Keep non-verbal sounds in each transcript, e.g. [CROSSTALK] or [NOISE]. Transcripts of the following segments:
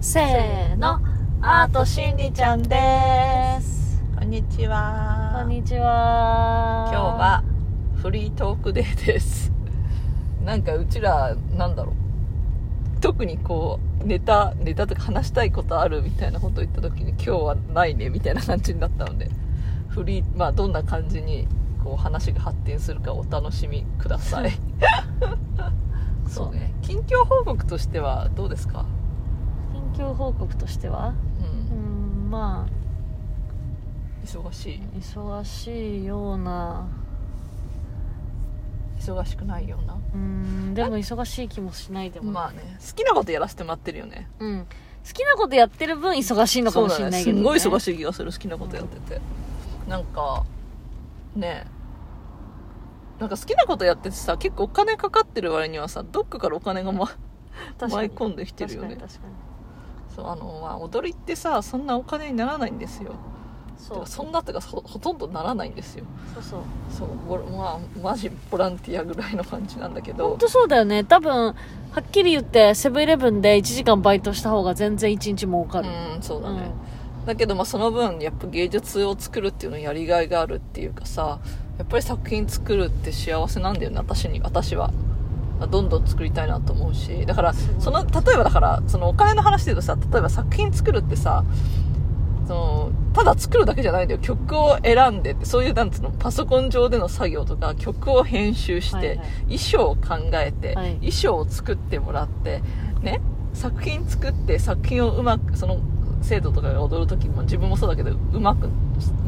せーの。アートしんりちゃんです。こんにちは。こんにちは。今日はフリートークデーです。[LAUGHS] なんかうちらなんだろう。特にこうネタネタとか話したいことあるみたいなことを言った時に今日はないねみたいな感じになったのでフリーまあどんな感じにこう話が発展するかお楽しみください。そうね。近況報告としてはどうですか？近況報告としてはううんんまあ忙しい。忙しいような忙しくないような。うんでも忙しい気もしないでも。ないまあね。好きなことやらせてもらってるよね。うん。好きなことやってる分忙しいのかもしれないけど、ね、すんごい忙しい気がする好きなことやってて、なんかね。なんか好きなことやっててさ結構お金かかってる割にはさどっかからお金が、ま、確かに。舞い込んできてるよね。確かに確かにそうあの、まあ、踊りってさそんなお金にならないんですよ。そう。そんなってかほほとんどならないんですよ。そうそう。そうボまあマジボランティアぐらいの感じなんだけど。本当そうだよね。多分はっきり言ってセブンイレブンで1時間バイトした方が全然1日儲かる、うんそうだね、だけどまあその分やっぱ芸術を作るっていうのにやりがいがあるっていうかさやっぱり作品作るって幸せなんだよね私に私はどんどん作りたいなと思うしだからその例えばだからそのお金の話で言うとさ例えば作品作るってさそのただ作るだけじゃないんだよ。曲を選んでそういうなんつうのパソコン上での作業とか曲を編集して、はいはい。衣装を考えて、はい。衣装を作ってもらってね作品作って作品をうまくその生徒とかが踊る時も自分もそうだけどうまく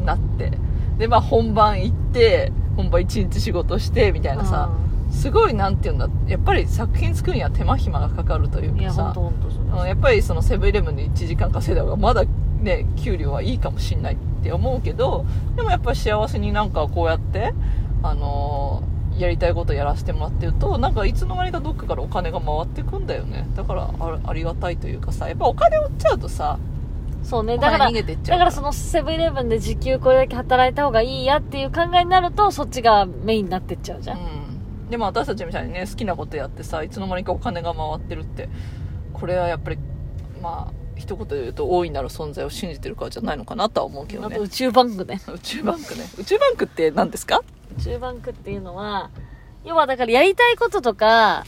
なってでまあ本番行って本番一日仕事してみたいなさすごいなんて言うんだやっぱり作品作るには手間暇がかかるというかさ。やっぱりそのセブンイレブンで1時間稼いだ方がまだね給料はいいかもしんないって思うけどでもやっぱり幸せになんかこうやってあのーやりたいことやらせてもらってるとなんかいつの間にかどっかからお金が回ってくんだよね。だからあありがたいというかさやっぱお金を売っちゃうとさそうねだから。だからそのセブンイレブンで時給これだけ働いた方がいいやっていう考えになるとそっちがメインになってっちゃうじゃん、うん、でも私たちみたいにね好きなことやってさいつの間にかお金が回ってるって。これはやっぱりまあ一言で言うと大いなる存在を信じてるからじゃないのかなとは思うけどね。宇宙バンクね。[LAUGHS] 宇宙バンクね。宇宙バンクって何ですか？宇宙バンクっていうのは要はだからやりたいこととか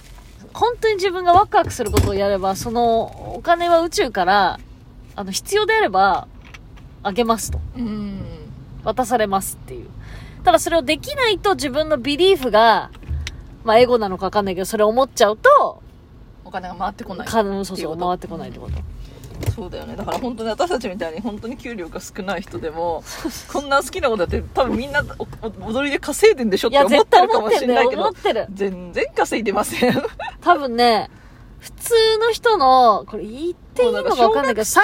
本当に自分がワクワクすることをやればそのお金は宇宙からあの必要であればあげますと。うん。渡されますっていう。ただそれをできないと自分のビリーフがまあエゴなのかわかんないけどそれを思っちゃうとお金が回ってこない。かそうそう回ってこないってこと。そうだよね。だから本当に私たちみたいに本当に給料が少ない人でも [LAUGHS] こんな好きなことやって多分みんな踊りで稼いでんでしょって思ってるかもしれないけど全然稼いでません。多分ね普通の人のこれ言っていいのかわかんないけど3分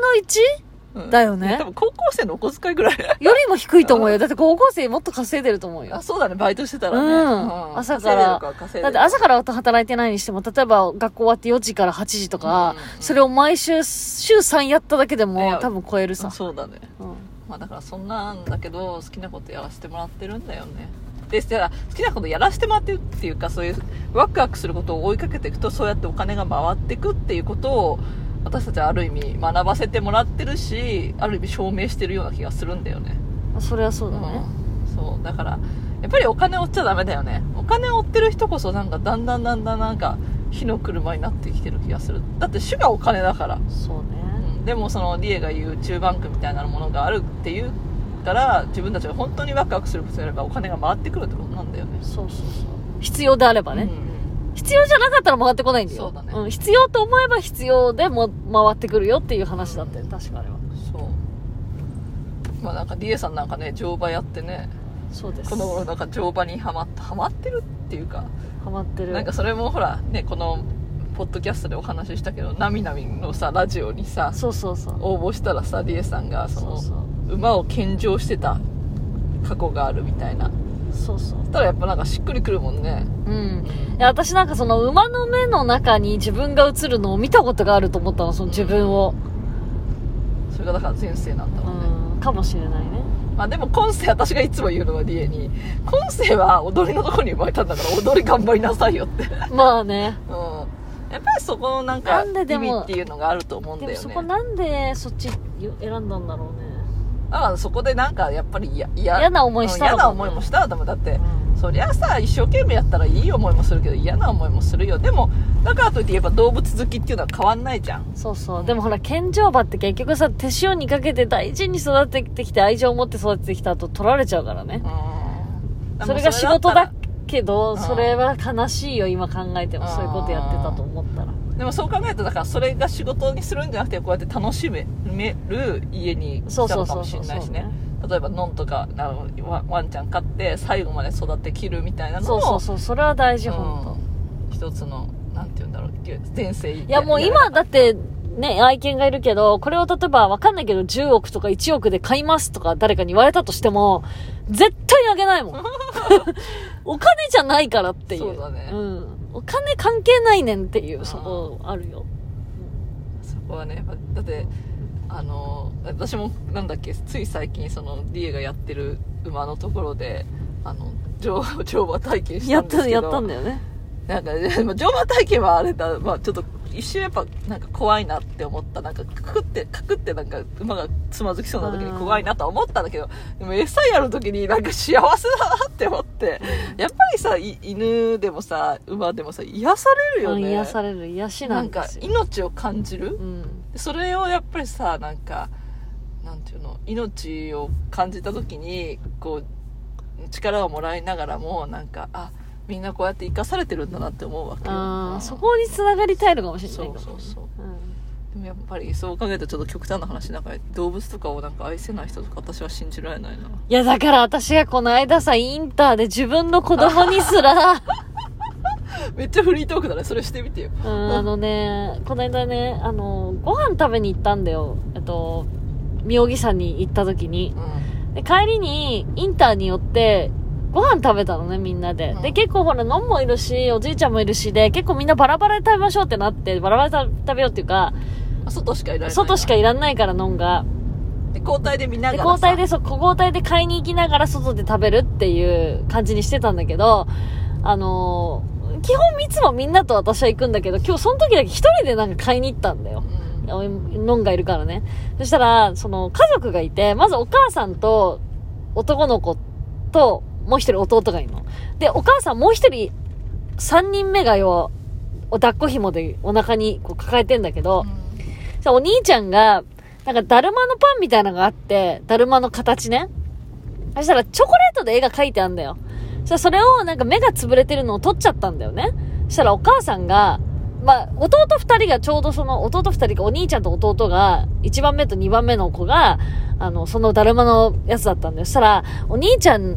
の 1? うん。だよね。多分高校生のお小遣いぐらい。よりも低いと思うよ。だって高校生もっと稼いでると思うよ。あ。そうだね。バイトしてたらね、うん。朝からだって朝から働いてないにしても、例えば学校終わって4時から8時とか、うん。それを毎週、週3やっただけでも多分超えるさ。そうだね。うん。まあだからそんなんだけど好きなことやらせてもらってるんだよね。でじゃあ好きなことやらせてもらってるっていうかそういうワクワクすることを追いかけていくとそうやってお金が回っていくっていうことを私たちはある意味学ばせてもらってるしある意味証明してるような気がするんだよね。それはそうだね。うん。そう。だからやっぱりお金を追っちゃダメだよね。お金を追ってる人こそなんかだんだんだんだんなんか火の車になってきてる気がする。だって主がお金だから。そうね。うん。でもそのリエが言う中バンクみたいなものがあるっていうから自分たちが本当にワクワクすることをやればお金が回ってくるってことなんだよね。そうそうそう。必要であればね。うん必要じゃなかったら回ってこないんだよ。そうだねん。必要と思えば必要でも回ってくるよっていう話だったよ。確かあれは。そうまあなんかリエさんなんかね乗馬やってねそうです。この頃なんか乗馬にハマったハマってるっていうかハマってる。なんかそれもほらねこのポッドキャストでお話ししたけどなみなみのさラジオにさそうそうそう。応募したらさリエさんがそのそうそう。馬を献上してた過去があるみたいなそうそう。そしたらやっぱなんかしっくりくるもんねうん。いや、私なんかその馬の目の中に自分が映るのを見たことがあると思ったの、その自分を。それがだから前世なんだうろうね、ん。かもしれないね。まあでも今世私がいつも言うのはリエに今世は踊りのところに生まれたんだから踊り頑張りなさいよってまあね。うんやっぱりそこのなんかなんででも意味っていうのがあると思うんだよねでもそこなんでそっち選んだんだろうね。だからそこでなんかやっぱり嫌嫌な思いした嫌な思いもしたらダメだって、うんそりゃさ一生懸命やったらいい思いもするけど嫌な思いもするよでもだからといってやっぱ動物好きっていうのは変わんないじゃんそうそう。でもほら、健常馬って結局さ、手塩にかけて大事に育ててきて愛情を持って育ててきた後取られちゃうからね。うんそれが仕事だけど、うんそれは悲しいよ、今考えても。そういうことやってたと思ったら。でもそう考えるとだからそれが仕事にするんじゃなくてこうやって楽しめる家に来たのかもしれないしね例えばノンとかワワンちゃん飼って最後まで育てきるみたいなのもそうそうそう、それは大事。うん一つのなんて言うんだろう前世いいやもう今だって、ね、愛犬がいるけど、これを例えばわかんないけど10億とか1億で買いますとか誰かに言われたとしても、絶対あげないもん。[LAUGHS] お金じゃないからっていう。そうだねん。お金関係ないねんっていう、そこあるよ。そこはねだってあの私もなんだっけつい最近そのディエがやってる馬のところであの乗乗馬体験しやった、たんですけどやったんだよね。なんか、まあ乗馬体験はあれだ、まあちょっと一瞬やっぱなんか怖いなって思った。なんかかくって、かくってなんか馬がつまずきそうな時に怖いなとは思ったんだけど、でも餌やる時になんか幸せだなって思って、やっぱりさ、い犬でもさ、馬でもさ、癒されるよね。うん癒される癒しななんかんですよ。命を感じるうん。それをやっぱりさ、なんか、なんていうの、命を感じた時に、こう、力をもらいながらも、なんか、あ、みんなこうやって生かされてるんだなって思うわけよ。ああ、そこに繋がりたいのかもしれないそうそうそう。うんでもやっぱりそう考えるとちょっと極端な話なんか動物とかをなんか愛せない人とか私は信じられないな。いや、だから私がこの間さ、インターで自分の子供にすら、[LAUGHS] めっちゃフリートークだね。それしてみてよ。うん、あのね、この間ね、あの、ご飯食べに行ったんだよ。えっと、妙義山に行った時にう。ん。で、帰りに、インターに寄って、ご飯食べたのね、みんなで。うんで、結構ほら、のんもいるし、おじいちゃんもいるしで、結構みんなバラバラで食べましょうってなって、バラバラで食べようっていうか、あ外しかいられない。外しかいらんないから、のんが。で交代で見なで、が。交代で、そう、交代で買いに行きながら外で食べるっていう感じにしてたんだけど、あのー基本いつもみんなと私は行くんだけど、今日その時だけ一人でなんか買いに行ったんだよ。うん。のんがいるからね。そしたら、その家族がいて、まずお母さんと男の子と、もう一人弟がいるの。で、お母さんもう一人、三人目がよ、お抱っこ紐でお腹にこう抱えてんだけど、さお兄ちゃんが、なんかだるまのパンみたいなのがあって、だるまの形ね。そしたらチョコレートで絵が描いてあんだよ。そしたらそれをなんか目が潰れてるのを撮っちゃったんだよね。そしたらお母さんが、まあ、弟二人がちょうどその、弟二人がお兄ちゃんと弟が、一番目と二番目の子が、あの、そのだるまのやつだったんだよ。そしたら、お兄ちゃん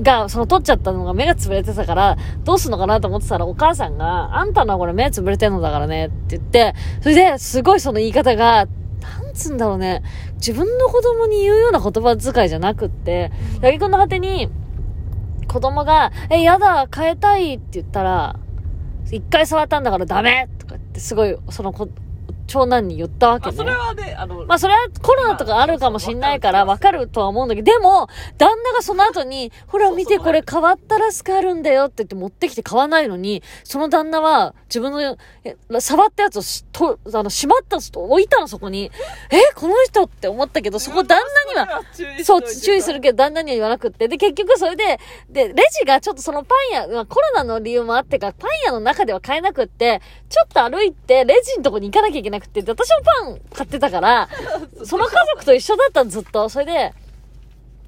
が、その取っちゃったのが目が潰れてたから、どうすんのかなと思ってたら、お母さんが、あんたのはこれ目潰れてんのだからね、って言って、それで、すごいその言い方が、なんつうんだろうね、自分の子供に言うような言葉遣いじゃなくって、八木くんの果てに、子供が、え、やだ、変えたいって言ったら、一回触ったんだからダメとかってすごい、その子、長男に言ったわけあ、ね。それはね、あの、まあそれはコロナとかあるかもしんないからわかるとは思うんだけど、でも、旦那がその後に、ほら見てこれ変わったラスクあるんだよって言って持ってきて買わないのに、その旦那は自分の、え触ったやつをしと、あの、しまったと置いたのそこに。え、この人って思ったけど、そこ旦那には、そう、注意するけど、旦那には言わなくって。で、結局それで、で、レジがちょっとそのパン屋、まあコロナの理由もあってか、パン屋の中では買えなくって、ちょっと歩いて、レジのとこに行かなきゃいけなくって、で私もパン買ってたから、[LAUGHS] その家族と一緒だったの、ずっと。それで、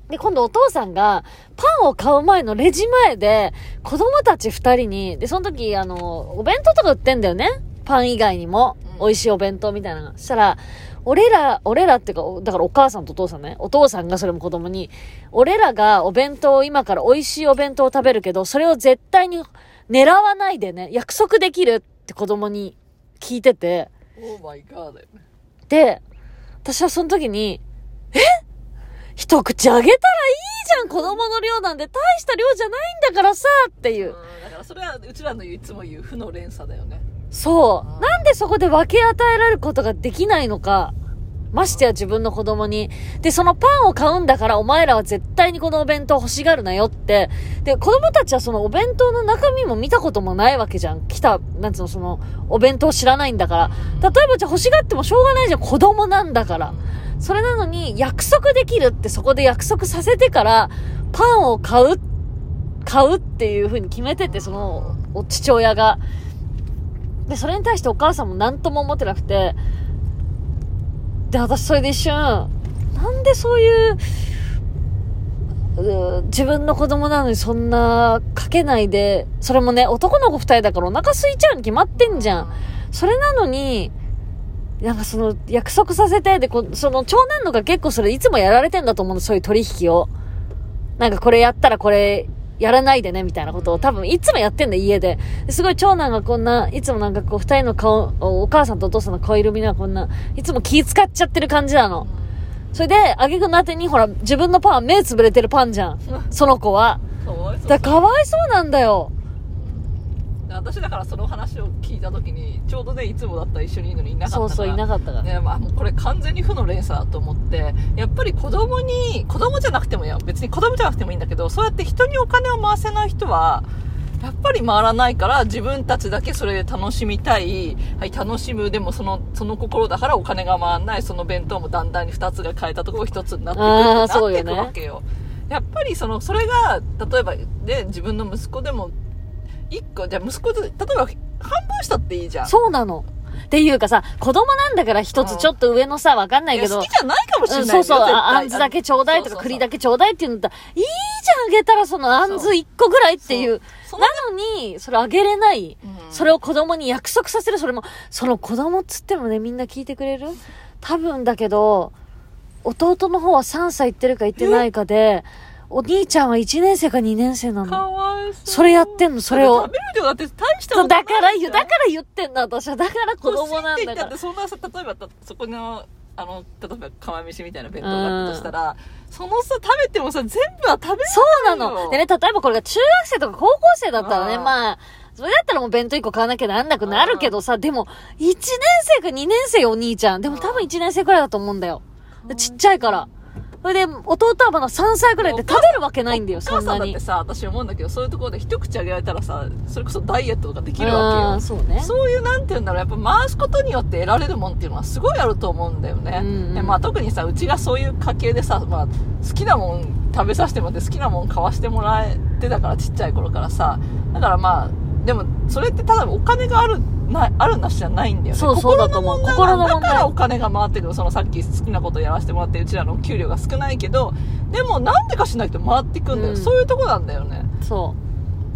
で、今度お父さんが、パンを買う前のレジ前で、子供たち二人に、で、その時、あの、お弁当とか売ってんだよね？パン以外にも、うん美味しいお弁当みたいなのが。そしたら、俺ら、俺らっていうか、おだからお母さんとお父さんね。お父さんがそれも子供に、俺らがお弁当を今から美味しいお弁当を食べるけど、それを絶対に狙わないでね、約束できるって子供に聞いてて、で、私はその時に、え？一口あげたらいいじゃん子供の量なんで大した量じゃないんだからさっていうう。ん、だからそれはうちらのいつも言う負の連鎖だよね。そう。なんでそこで分け与えられることができないのか。ましてや自分の子供に。で、そのパンを買うんだからお前らは絶対にこのお弁当欲しがるなよって。で、子供たちはそのお弁当の中身も見たこともないわけじゃん。来た、なんつうの、その、お弁当知らないんだから。例えばじゃ欲しがってもしょうがないじゃん。子供なんだから。それなのに約束できるってそこで約束させてから、パンを買う、買うっていう風に決めてて、その、お父親が。で、それに対してお母さんも何とも思ってなくて、で、私それで一瞬、なんでそういう、自分の子供なのにそんなかけないで、それもね、男の子二人だからお腹空いちゃうに決まってんじゃん。それなのに、なんかその約束させて、で、その長男のが結構それいつもやられてんだと思うの、そういう取引を。なんかこれやったらこれやらないでね、みたいなことを多分いつもやってんだ、家で。ですごい長男がこんな、いつもなんかこう二人の顔、おお母さんとお父さんの顔色見ながらこんな、いつも気使っちゃってる感じなの。それで、あげくのあてに、ほら、自分のパンは目つぶれてるパンじゃん。その子は。[LAUGHS] かわいそうだかわいそうなんだよ。私だからその話を聞いた時にちょうどねいつもだったら一緒にいるのにいなかったからそうそう、いなかったから。ねまあ、もうこれ完全に負の連鎖だと思ってやっぱり子供に子供じゃなくてもいいよ。別に子供じゃなくてもいいんだけどそうやって人にお金を回せない人はやっぱり回らないから自分たちだけそれで楽しみたい、はい、楽しむでもそのその心だからお金が回らないその弁当もだんだんに2つが変えたところ1つになっていくあーってなっていくわけよ。やっぱりそのそれが例えばで自分の息子でも1個じゃあ息子で例えば半分したっていいじゃんそうなの。っていうかさ、子供なんだから一つちょっと上のさ、わかんないけど。好きじゃないかもしれないよ、うんそうそう、ああんずだけちょうだいとか栗だけちょうだいって言うんだったら、いいじゃんあげたらそのあんず一個ぐらいっていう。なのに、それあげれない。うんそれを子供に約束させる。それも、その子供っつってもね、みんな聞いてくれる？多分だけど、弟の方は3歳行ってるか行ってないかで、お兄ちゃんは1年生か2年生なかの。わいそうそれやってんの？それを食べる量だって大したことないだから言だから言ってんだ、私は。だから子供なんだから欲しいって言ったって。そんなさ例えばたそこのあの例えば釜飯みたいな弁当があったとしたら、そのさ食べてもさ全部は食べれそうなの。でね、例えばこれが中学生とか高校生だったらね、うんまあ、それだったらもう弁当1個買わなきゃなんなくなるけどさ、でも、1年生か2年生よ、お兄ちゃん。でも多分1年生くらいだと思うんだよ。でちっちゃいから。それで、弟はまだ3歳くらいで食べるわけないんだよ、おそんなに母さんだって。さ私思うんだけどそういうところで一口あげられたらさそれこそダイエットとかできうるわん、そうねけよ。そういうなんて言うんだろうやっぱ回すことによって得られるもんっていうのはすごいあると思うんだよね、うんうんでまあ、特にさうちがそういう家系でさ、まあ、好きなもん食べさせてもらって好きなもん買わしてもらえてたからちっちゃい頃からさだからまあでもそれってただお金があるなあるなしじゃないんだよね。そうそうだと思う。心心の問題。だからお金が回ってくるそのさっき好きなことやらせてもらってうちらの給料が少ないけどでもなんでかしないと回っていくんだよ、うん。そういうとこなんだよね。そ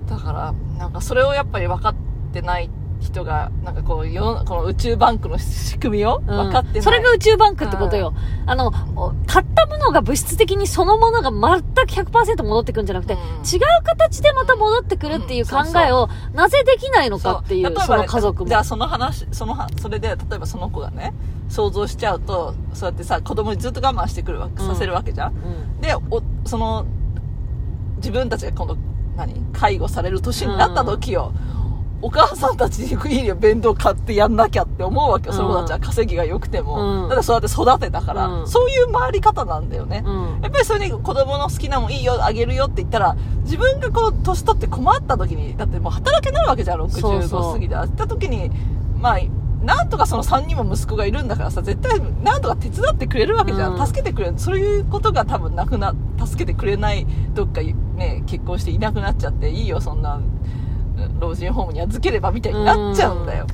だからなんかそれをやっぱり分かってない人がなんかこう世のこの宇宙バンクの仕組みをう。分かってない、うんそれが宇宙バンクってことよ。あの、お買ったものが物質的にそのものが全く100%戻ってくんじゃなくて、うん。違う形でまた戻ってくるっていう考えを、なぜできないのかっていう、例えばその家族も。じゃあその話そのはそれで例えばその子がね想像しちゃうとそうやってさ子供にずっと我慢してくるわうん。させるわけじゃん、うん。でおその自分たちが今度何？介護される年になった時よ、お母さんたちにいいよ弁当買ってやんなきゃって思うわけよ、その子たちは稼ぎが良くても、うん。ただそうやって育てたから、うん。そういう回り方なんだよね、うん。やっぱりそれに子供の好きなもんいいよあげるよって言ったら自分がこう年取って困った時にだってもう働けないわけじゃんそうそう。65過ぎであった時にまあなんとかその3人も息子がいるんだからさ絶対なんとか手伝ってくれるわけじゃん、うん。助けてくれる。そういうことが多分なくな助けてくれないどっかね結婚していなくなっちゃっていいよそんなうん老人ホームに預ければみたいになっちゃうんだよ、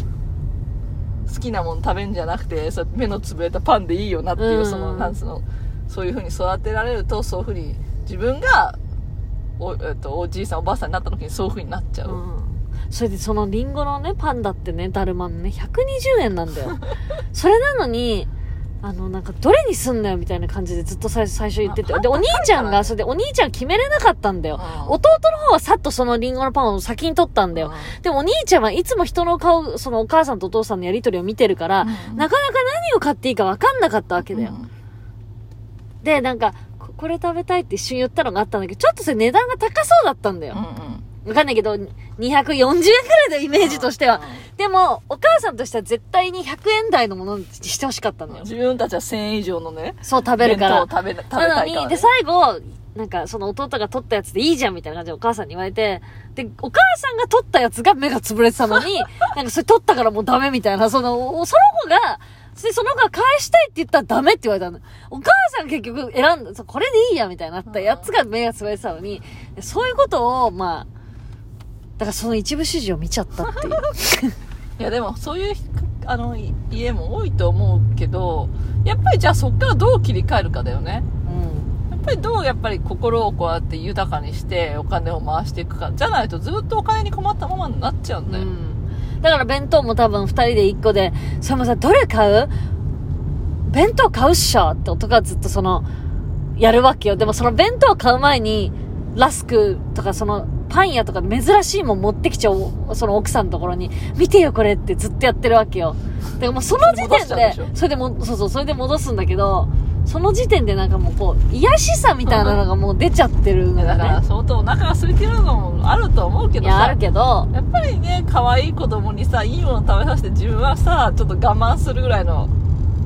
好きなもん食べんじゃなくてそう目のつぶれたパンでいいよなっていう、うん。そのなんつうのそういう風に育てられるとそういう風に自分がお,、えっと、おじいさんおばあさんになった時にそういう風になっちゃう、うん。それでそのリンゴのね、パンだってね、だるまのね、120円なんだよ。[LAUGHS] それなのに、あの、なんか、どれにすんのよみたいな感じでずっと最最初言ってて。あで、お兄ちゃんが、それでお兄ちゃん決めれなかったんだよ。うん弟の方はさっとそのリンゴのパンを先に取ったんだよ。でもお兄ちゃんはいつも人の顔、そのお母さんとお父さんのやりとりを見てるから、うんなかなか何を買っていいか分かんなかったわけだよ。で、なんか、ここれ食べたいって一瞬言ったのがあったんだけど、ちょっとそれ値段が高そうだったんだよ。うんうんわかんないけど、240円くらいでイメージとしては。でも、お母さんとしては絶対に100円台のものにしてほしかったんだよ。自分たちは1000円以上のね、そう食べるから。食べ、食べたいから、ね。なのに、で、最後、なんか、その弟が取ったやつでいいじゃんみたいな感じでお母さんに言われて、で、お母さんが取ったやつが目が潰れてたのに、[LAUGHS] なんかそれ取ったからもうダメみたいな、その、その子が、で、その子が返したいって言ったらダメって言われたの。お母さん結局選んだ、これでいいやみたいになったやつが目が潰れてたのに、そういうことを、まあ、だからその一部始終を見ちゃったっていう。[LAUGHS] いやでもそういうあのい家も多いと思うけどやっぱりじゃあそっからどう切り替えるかだよねうん。やっぱりどうやっぱり心をこうやって豊かにしてお金を回していくかじゃないとずっとお金に困ったままになっちゃうんだよ、うんだから弁当も多分二人で一個で、それもさ、どれ買う？弁当買うっしょって男がずっとその、やるわけよ。でもその弁当買う前に、ラスクとかその、パン屋とか珍しいもん持ってきちゃう、その奥さんのところに、見てよこれってずっとやってるわけよ。でもうその時点うでそれでも、そうそう、それで戻すんだけど、その時点でなんかもうこう、癒しさみたいなのがもう出ちゃってるのだから。相当お腹が空いてるのもあると思うけどいや、あさるけど、やっぱりね可愛い子供にさいいもの食べさせて自分はさちょっと我慢するぐらいの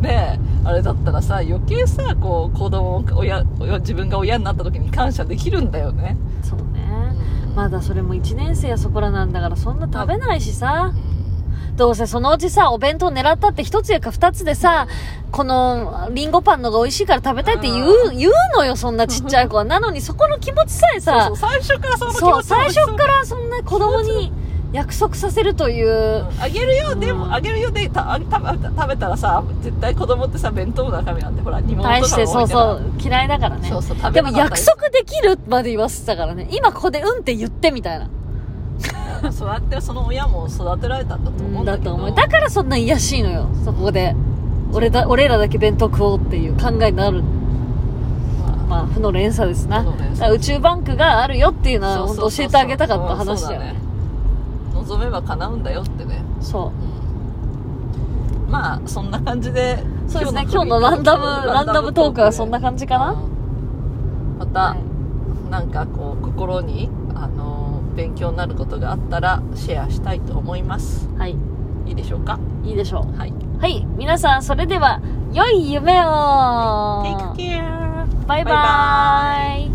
ねあれだったらさ余計さこう子供親親自分が親になった時に感謝できるんだよね、そうね。まだそれも1年生やそこらなんだからそんな食べないしさ。どうせそのうちさ、お弁当狙ったって一つやか二つでさ、このリンゴパンのが美味しいから食べたいって言う、言うのよ、そんなちっちゃい子は。なのにそこの気持ちさえさそう、そう最初からその気そう、持ち最初からそんな子供に約束させるという、あげるよでも、うんあげるよでたあ食べ食べたらさ絶対子供ってさ弁当の中身なんてほら煮物とか対してそうそう、嫌いだからね。そうそう食べでも約束できるまで言わせてたからね。今ここでうんって言ってみたいな。[LAUGHS] そうやってその親も育てられたんだと思うんだけどだと思う。だからそんな癒やしいのよ、そこで。俺だ、俺らだけ弁当食おうっていう考えになる。まあ、負の連鎖ですな。宇宙バンクがあるよっていうのは、本当教えてあげたかった話だよね。望めば叶うんだよってね、そう。ん。まあそんな感じでう。そうですね、の今日のランダム、ランダムトークはそんな感じかな、うん。また、はい。なんかこう心にあの勉強になることがあったらシェアしたいと思います。はい。いいでしょうか？いいでしょはい、う。はい。皆さん、それでは、良い夢を、Take care バイババイ。バーイ